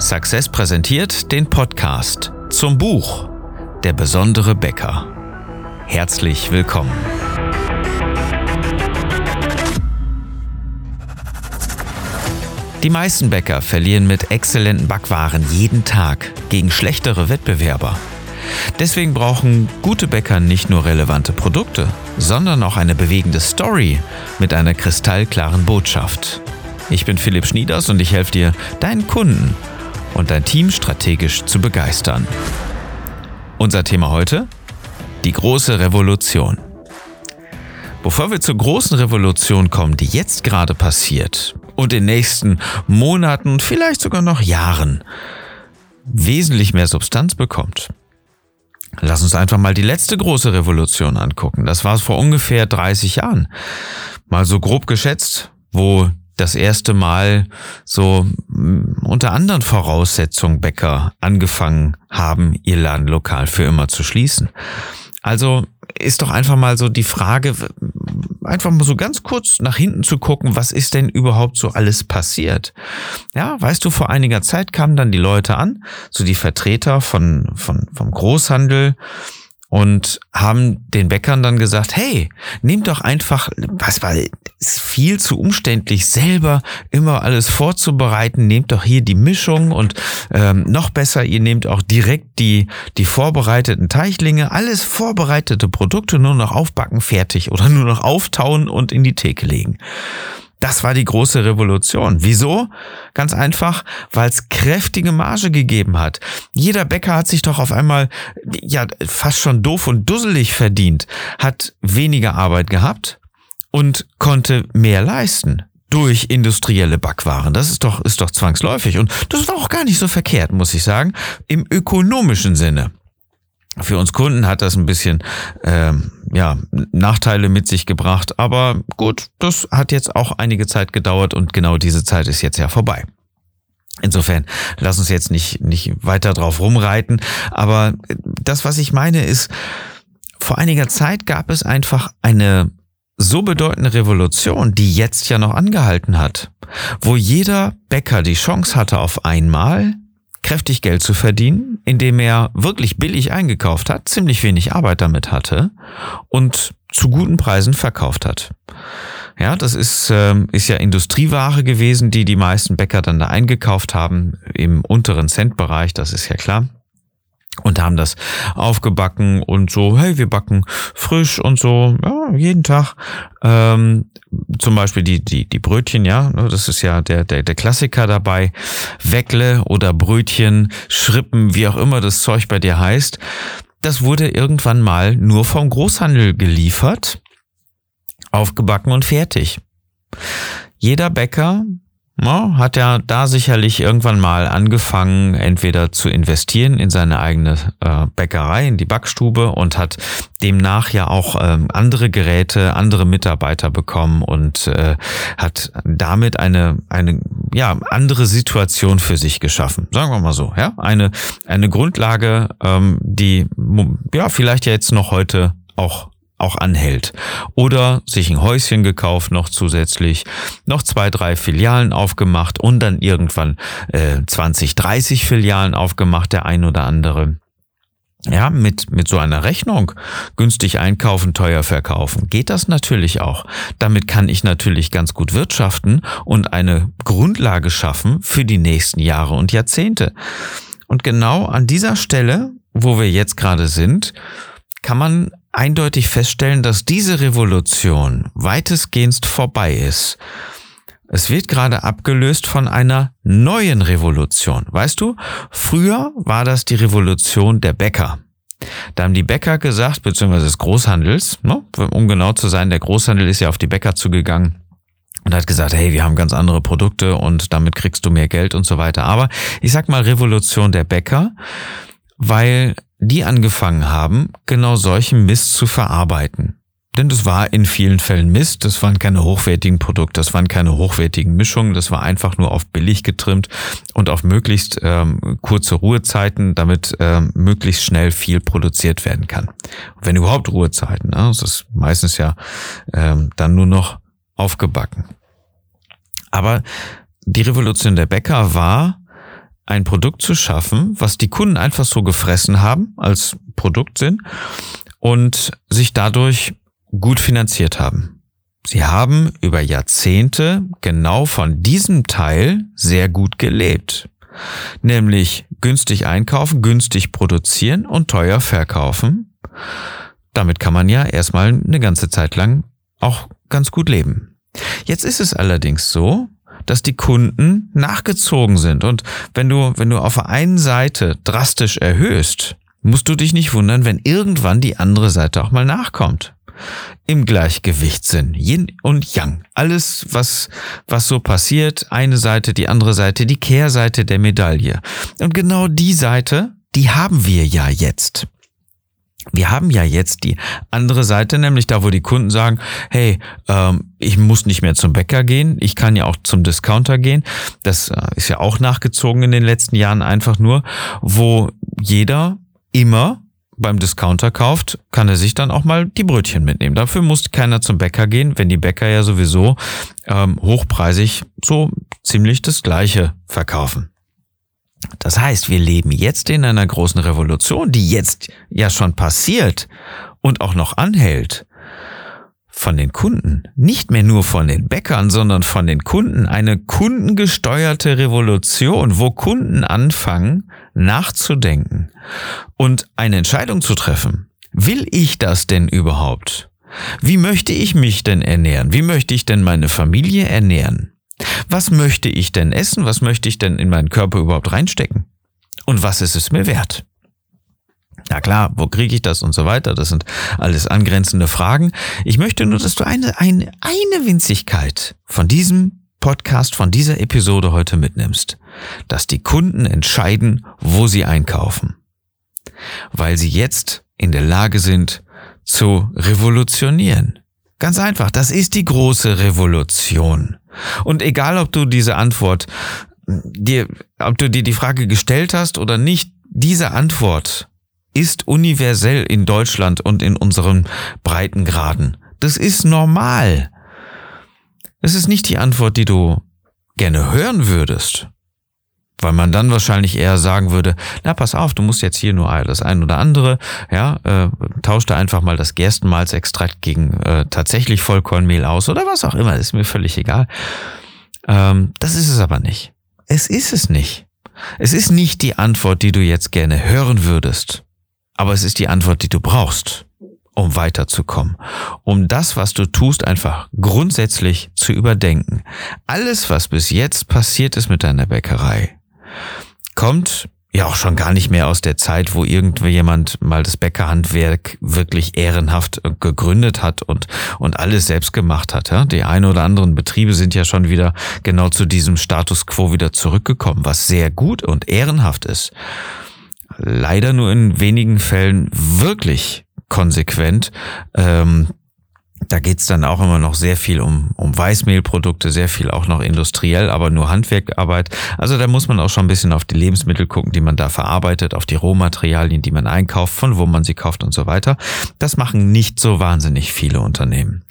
Success präsentiert den Podcast zum Buch Der besondere Bäcker. Herzlich willkommen. Die meisten Bäcker verlieren mit exzellenten Backwaren jeden Tag gegen schlechtere Wettbewerber. Deswegen brauchen gute Bäcker nicht nur relevante Produkte, sondern auch eine bewegende Story mit einer kristallklaren Botschaft. Ich bin Philipp Schnieders und ich helfe dir, deinen Kunden und dein Team strategisch zu begeistern. Unser Thema heute? Die große Revolution. Bevor wir zur großen Revolution kommen, die jetzt gerade passiert und in den nächsten Monaten, vielleicht sogar noch Jahren, wesentlich mehr Substanz bekommt, Lass uns einfach mal die letzte große Revolution angucken. Das war es vor ungefähr 30 Jahren. Mal so grob geschätzt, wo das erste Mal so mm, unter anderen Voraussetzungen Bäcker angefangen haben, ihr Laden lokal für immer zu schließen. Also ist doch einfach mal so die Frage, einfach mal so ganz kurz nach hinten zu gucken, was ist denn überhaupt so alles passiert? Ja, weißt du, vor einiger Zeit kamen dann die Leute an, so die Vertreter von, von, vom Großhandel, und haben den Bäckern dann gesagt, hey, nehmt doch einfach, was war, ist viel zu umständlich, selber immer alles vorzubereiten, nehmt doch hier die Mischung und ähm, noch besser, ihr nehmt auch direkt die, die vorbereiteten Teichlinge, alles vorbereitete Produkte, nur noch aufbacken, fertig oder nur noch auftauen und in die Theke legen. Das war die große Revolution. Wieso? Ganz einfach, weil es kräftige Marge gegeben hat. Jeder Bäcker hat sich doch auf einmal ja fast schon doof und dusselig verdient, hat weniger Arbeit gehabt und konnte mehr leisten durch industrielle Backwaren. Das ist doch, ist doch zwangsläufig. Und das war auch gar nicht so verkehrt, muss ich sagen, im ökonomischen Sinne. Für uns Kunden hat das ein bisschen ähm, ja, Nachteile mit sich gebracht, aber gut, das hat jetzt auch einige Zeit gedauert und genau diese Zeit ist jetzt ja vorbei. Insofern, lass uns jetzt nicht, nicht weiter drauf rumreiten, aber das, was ich meine, ist, vor einiger Zeit gab es einfach eine so bedeutende Revolution, die jetzt ja noch angehalten hat, wo jeder Bäcker die Chance hatte, auf einmal kräftig Geld zu verdienen, indem er wirklich billig eingekauft hat, ziemlich wenig Arbeit damit hatte und zu guten Preisen verkauft hat. Ja, das ist, ähm, ist ja Industrieware gewesen, die die meisten Bäcker dann da eingekauft haben im unteren Centbereich, das ist ja klar und haben das aufgebacken und so, hey, wir backen frisch und so, ja, jeden Tag. Ähm, zum Beispiel die, die, die Brötchen, ja, ne, das ist ja der, der, der Klassiker dabei. Weckle oder Brötchen, Schrippen, wie auch immer das Zeug bei dir heißt. Das wurde irgendwann mal nur vom Großhandel geliefert, aufgebacken und fertig. Jeder Bäcker ja, hat er da sicherlich irgendwann mal angefangen, entweder zu investieren in seine eigene äh, Bäckerei, in die Backstube und hat demnach ja auch ähm, andere Geräte, andere Mitarbeiter bekommen und äh, hat damit eine, eine ja, andere Situation für sich geschaffen. Sagen wir mal so, ja. Eine, eine Grundlage, ähm, die ja vielleicht ja jetzt noch heute auch auch anhält. Oder sich ein Häuschen gekauft noch zusätzlich, noch zwei, drei Filialen aufgemacht und dann irgendwann äh, 20, 30 Filialen aufgemacht, der ein oder andere. Ja, mit, mit so einer Rechnung günstig einkaufen, teuer verkaufen, geht das natürlich auch. Damit kann ich natürlich ganz gut wirtschaften und eine Grundlage schaffen für die nächsten Jahre und Jahrzehnte. Und genau an dieser Stelle, wo wir jetzt gerade sind, kann man eindeutig feststellen, dass diese Revolution weitestgehend vorbei ist. Es wird gerade abgelöst von einer neuen Revolution. Weißt du, früher war das die Revolution der Bäcker. Da haben die Bäcker gesagt, beziehungsweise des Großhandels, ne, um genau zu sein, der Großhandel ist ja auf die Bäcker zugegangen und hat gesagt, hey, wir haben ganz andere Produkte und damit kriegst du mehr Geld und so weiter. Aber ich sag mal Revolution der Bäcker, weil die angefangen haben, genau solchen Mist zu verarbeiten. Denn das war in vielen Fällen Mist, das waren keine hochwertigen Produkte, das waren keine hochwertigen Mischungen, das war einfach nur auf billig getrimmt und auf möglichst ähm, kurze Ruhezeiten, damit ähm, möglichst schnell viel produziert werden kann. wenn überhaupt Ruhezeiten, ne? das ist meistens ja ähm, dann nur noch aufgebacken. Aber die Revolution der Bäcker war, ein Produkt zu schaffen, was die Kunden einfach so gefressen haben als Produktsinn und sich dadurch gut finanziert haben. Sie haben über Jahrzehnte genau von diesem Teil sehr gut gelebt. Nämlich günstig einkaufen, günstig produzieren und teuer verkaufen. Damit kann man ja erstmal eine ganze Zeit lang auch ganz gut leben. Jetzt ist es allerdings so, dass die Kunden nachgezogen sind. Und wenn du, wenn du auf der einen Seite drastisch erhöhst, musst du dich nicht wundern, wenn irgendwann die andere Seite auch mal nachkommt. Im Gleichgewichtssinn. Yin und Yang. Alles, was, was so passiert, eine Seite, die andere Seite, die Kehrseite der Medaille. Und genau die Seite, die haben wir ja jetzt. Wir haben ja jetzt die andere Seite, nämlich da, wo die Kunden sagen, hey, ähm, ich muss nicht mehr zum Bäcker gehen, ich kann ja auch zum Discounter gehen. Das äh, ist ja auch nachgezogen in den letzten Jahren einfach nur, wo jeder immer beim Discounter kauft, kann er sich dann auch mal die Brötchen mitnehmen. Dafür muss keiner zum Bäcker gehen, wenn die Bäcker ja sowieso ähm, hochpreisig so ziemlich das Gleiche verkaufen. Das heißt, wir leben jetzt in einer großen Revolution, die jetzt ja schon passiert und auch noch anhält. Von den Kunden, nicht mehr nur von den Bäckern, sondern von den Kunden, eine kundengesteuerte Revolution, wo Kunden anfangen nachzudenken und eine Entscheidung zu treffen. Will ich das denn überhaupt? Wie möchte ich mich denn ernähren? Wie möchte ich denn meine Familie ernähren? Was möchte ich denn essen? Was möchte ich denn in meinen Körper überhaupt reinstecken? Und was ist es mir wert? Na klar, wo kriege ich das und so weiter? Das sind alles angrenzende Fragen. Ich möchte nur, dass du eine, eine, eine Winzigkeit von diesem Podcast, von dieser Episode heute mitnimmst. Dass die Kunden entscheiden, wo sie einkaufen. Weil sie jetzt in der Lage sind zu revolutionieren. Ganz einfach, das ist die große Revolution. Und egal, ob du diese Antwort dir, ob du dir die Frage gestellt hast oder nicht, diese Antwort ist universell in Deutschland und in unseren Breitengraden. Das ist normal. Es ist nicht die Antwort, die du gerne hören würdest. Weil man dann wahrscheinlich eher sagen würde, na pass auf, du musst jetzt hier nur das ein oder andere, ja, äh, tausch da einfach mal das Gerstenmalzextrakt gegen äh, tatsächlich Vollkornmehl aus oder was auch immer, ist mir völlig egal. Ähm, das ist es aber nicht. Es ist es nicht. Es ist nicht die Antwort, die du jetzt gerne hören würdest, aber es ist die Antwort, die du brauchst, um weiterzukommen, um das, was du tust, einfach grundsätzlich zu überdenken. Alles, was bis jetzt passiert ist mit deiner Bäckerei, kommt ja auch schon gar nicht mehr aus der Zeit, wo irgendjemand mal das Bäckerhandwerk wirklich ehrenhaft gegründet hat und, und alles selbst gemacht hat. Ja? Die ein oder anderen Betriebe sind ja schon wieder genau zu diesem Status quo wieder zurückgekommen, was sehr gut und ehrenhaft ist. Leider nur in wenigen Fällen wirklich konsequent. Ähm, da geht's dann auch immer noch sehr viel um, um Weißmehlprodukte, sehr viel auch noch industriell, aber nur Handwerkarbeit. Also da muss man auch schon ein bisschen auf die Lebensmittel gucken, die man da verarbeitet, auf die Rohmaterialien, die man einkauft, von wo man sie kauft und so weiter. Das machen nicht so wahnsinnig viele Unternehmen.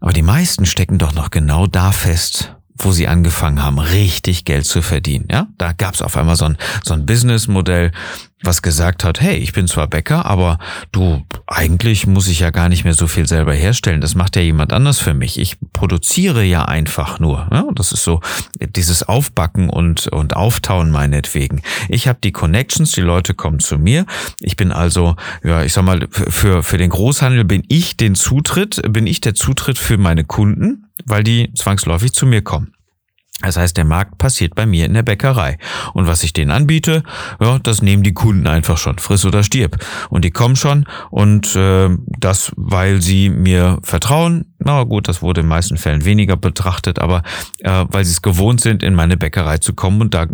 Aber die meisten stecken doch noch genau da fest, wo sie angefangen haben, richtig Geld zu verdienen. Ja, da gab's auf einmal so ein, so ein Businessmodell, was gesagt hat, hey, ich bin zwar Bäcker, aber du, eigentlich muss ich ja gar nicht mehr so viel selber herstellen. Das macht ja jemand anders für mich. Ich produziere ja einfach nur. Ja, das ist so dieses Aufbacken und, und Auftauen meinetwegen. Ich habe die Connections, die Leute kommen zu mir. Ich bin also, ja, ich sag mal, für, für den Großhandel bin ich den Zutritt, bin ich der Zutritt für meine Kunden weil die zwangsläufig zu mir kommen. Das heißt, der Markt passiert bei mir in der Bäckerei. Und was ich denen anbiete, ja, das nehmen die Kunden einfach schon, friss oder stirb. Und die kommen schon und äh, das, weil sie mir vertrauen. Na gut, das wurde in den meisten Fällen weniger betrachtet, aber äh, weil sie es gewohnt sind, in meine Bäckerei zu kommen und da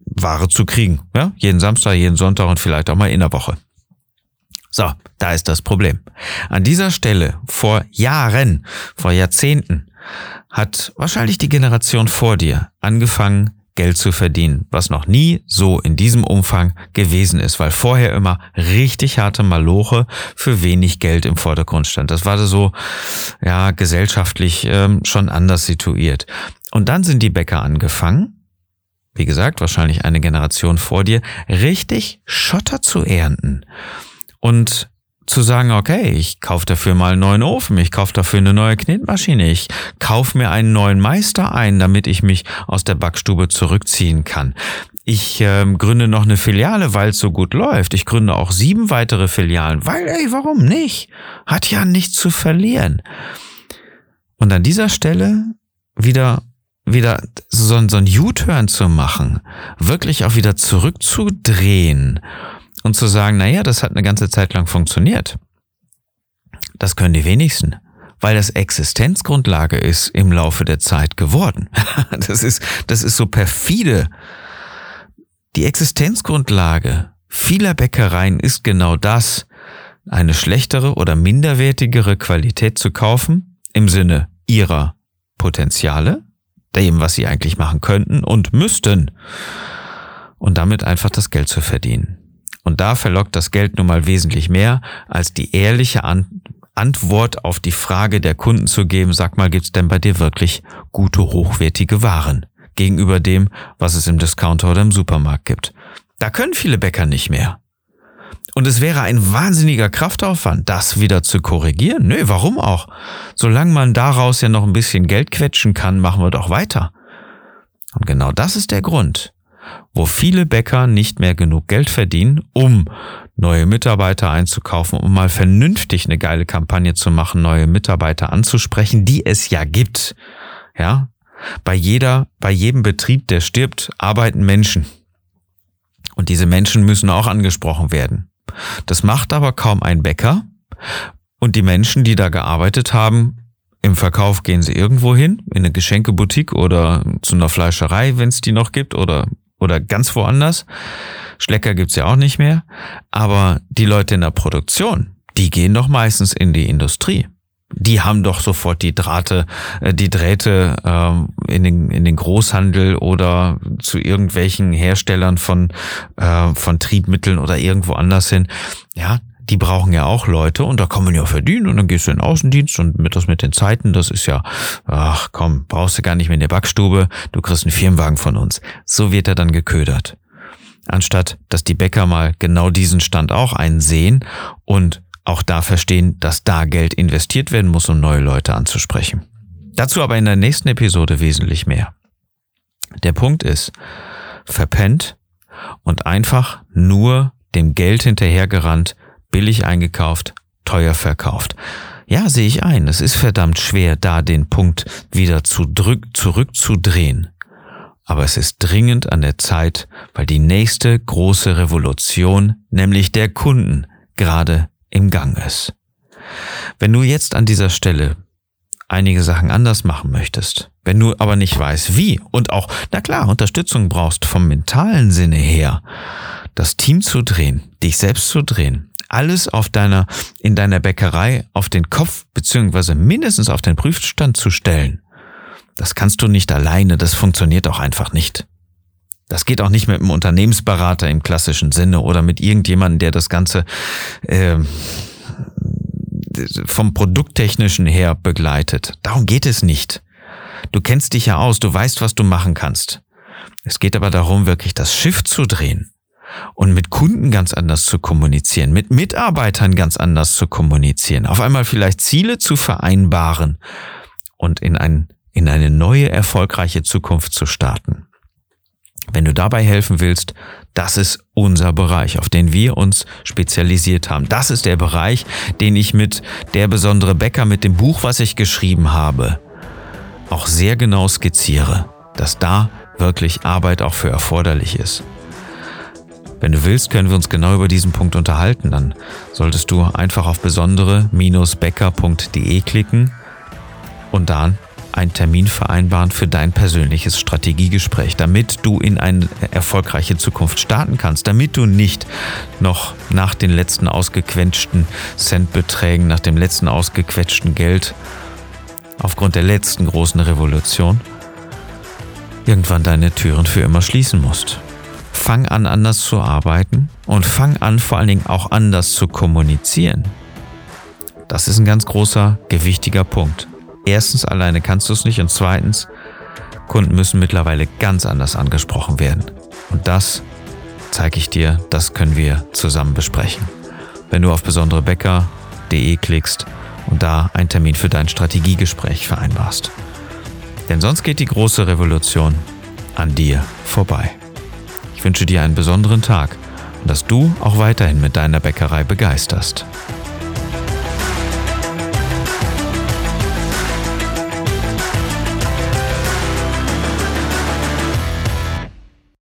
Ware zu kriegen. Ja, jeden Samstag, jeden Sonntag und vielleicht auch mal in der Woche. So, da ist das Problem. An dieser Stelle vor Jahren, vor Jahrzehnten hat wahrscheinlich die Generation vor dir angefangen, Geld zu verdienen, was noch nie so in diesem Umfang gewesen ist, weil vorher immer richtig harte Maloche für wenig Geld im Vordergrund stand. Das war so, ja, gesellschaftlich ähm, schon anders situiert. Und dann sind die Bäcker angefangen, wie gesagt, wahrscheinlich eine Generation vor dir, richtig Schotter zu ernten. Und zu sagen, okay, ich kaufe dafür mal einen neuen Ofen, ich kaufe dafür eine neue Knetmaschine, ich kaufe mir einen neuen Meister ein, damit ich mich aus der Backstube zurückziehen kann. Ich äh, gründe noch eine Filiale, weil es so gut läuft. Ich gründe auch sieben weitere Filialen, weil, ey, warum nicht? Hat ja nichts zu verlieren. Und an dieser Stelle wieder wieder so, so ein U-Turn zu machen, wirklich auch wieder zurückzudrehen und zu sagen, naja, das hat eine ganze Zeit lang funktioniert. Das können die wenigsten, weil das Existenzgrundlage ist im Laufe der Zeit geworden. Das ist, das ist so perfide. Die Existenzgrundlage vieler Bäckereien ist genau das, eine schlechtere oder minderwertigere Qualität zu kaufen im Sinne ihrer Potenziale, dem, was sie eigentlich machen könnten und müssten, und damit einfach das Geld zu verdienen. Und da verlockt das Geld nun mal wesentlich mehr, als die ehrliche An Antwort auf die Frage der Kunden zu geben, sag mal, gibt's denn bei dir wirklich gute, hochwertige Waren gegenüber dem, was es im Discounter oder im Supermarkt gibt. Da können viele Bäcker nicht mehr. Und es wäre ein wahnsinniger Kraftaufwand, das wieder zu korrigieren. Nö, warum auch? Solange man daraus ja noch ein bisschen Geld quetschen kann, machen wir doch weiter. Und genau das ist der Grund, wo viele Bäcker nicht mehr genug Geld verdienen, um neue Mitarbeiter einzukaufen, um mal vernünftig eine geile Kampagne zu machen, neue Mitarbeiter anzusprechen, die es ja gibt. Ja, bei jeder, bei jedem Betrieb, der stirbt, arbeiten Menschen. Und diese Menschen müssen auch angesprochen werden. Das macht aber kaum ein Bäcker. Und die Menschen, die da gearbeitet haben, im Verkauf gehen sie irgendwo hin, in eine Geschenkeboutique oder zu einer Fleischerei, wenn es die noch gibt, oder, oder ganz woanders. Schlecker gibt's ja auch nicht mehr. Aber die Leute in der Produktion, die gehen doch meistens in die Industrie die haben doch sofort die Drahte, äh, die Drähte ähm, in, den, in den Großhandel oder zu irgendwelchen Herstellern von, äh, von Triebmitteln oder irgendwo anders hin. Ja, die brauchen ja auch Leute und da kann man ja verdienen und dann gehst du in den Außendienst und mit das mit den Zeiten, das ist ja, ach komm, brauchst du gar nicht mehr in der Backstube, du kriegst einen Firmenwagen von uns. So wird er dann geködert. Anstatt, dass die Bäcker mal genau diesen Stand auch einsehen und auch da verstehen, dass da Geld investiert werden muss, um neue Leute anzusprechen. Dazu aber in der nächsten Episode wesentlich mehr. Der Punkt ist, verpennt und einfach nur dem Geld hinterhergerannt, billig eingekauft, teuer verkauft. Ja, sehe ich ein, es ist verdammt schwer, da den Punkt wieder zu zurückzudrehen. Aber es ist dringend an der Zeit, weil die nächste große Revolution, nämlich der Kunden, gerade im Gang ist. Wenn du jetzt an dieser Stelle einige Sachen anders machen möchtest, wenn du aber nicht weißt wie und auch, na klar, Unterstützung brauchst vom mentalen Sinne her, das Team zu drehen, dich selbst zu drehen, alles auf deiner, in deiner Bäckerei auf den Kopf beziehungsweise mindestens auf den Prüfstand zu stellen, das kannst du nicht alleine, das funktioniert auch einfach nicht. Das geht auch nicht mit einem Unternehmensberater im klassischen Sinne oder mit irgendjemandem, der das Ganze äh, vom Produkttechnischen her begleitet. Darum geht es nicht. Du kennst dich ja aus, du weißt, was du machen kannst. Es geht aber darum, wirklich das Schiff zu drehen und mit Kunden ganz anders zu kommunizieren, mit Mitarbeitern ganz anders zu kommunizieren, auf einmal vielleicht Ziele zu vereinbaren und in, ein, in eine neue erfolgreiche Zukunft zu starten. Wenn du dabei helfen willst, das ist unser Bereich, auf den wir uns spezialisiert haben. Das ist der Bereich, den ich mit der besondere Bäcker, mit dem Buch, was ich geschrieben habe, auch sehr genau skizziere, dass da wirklich Arbeit auch für erforderlich ist. Wenn du willst, können wir uns genau über diesen Punkt unterhalten. Dann solltest du einfach auf besondere-becker.de klicken und dann einen Termin vereinbaren für dein persönliches Strategiegespräch, damit du in eine erfolgreiche Zukunft starten kannst, damit du nicht noch nach den letzten ausgequetschten Centbeträgen, nach dem letzten ausgequetschten Geld aufgrund der letzten großen Revolution irgendwann deine Türen für immer schließen musst. Fang an, anders zu arbeiten und fang an, vor allen Dingen auch anders zu kommunizieren. Das ist ein ganz großer, gewichtiger Punkt. Erstens, alleine kannst du es nicht und zweitens, Kunden müssen mittlerweile ganz anders angesprochen werden. Und das zeige ich dir, das können wir zusammen besprechen. Wenn du auf besonderebäcker.de klickst und da einen Termin für dein Strategiegespräch vereinbarst. Denn sonst geht die große Revolution an dir vorbei. Ich wünsche dir einen besonderen Tag und dass du auch weiterhin mit deiner Bäckerei begeisterst.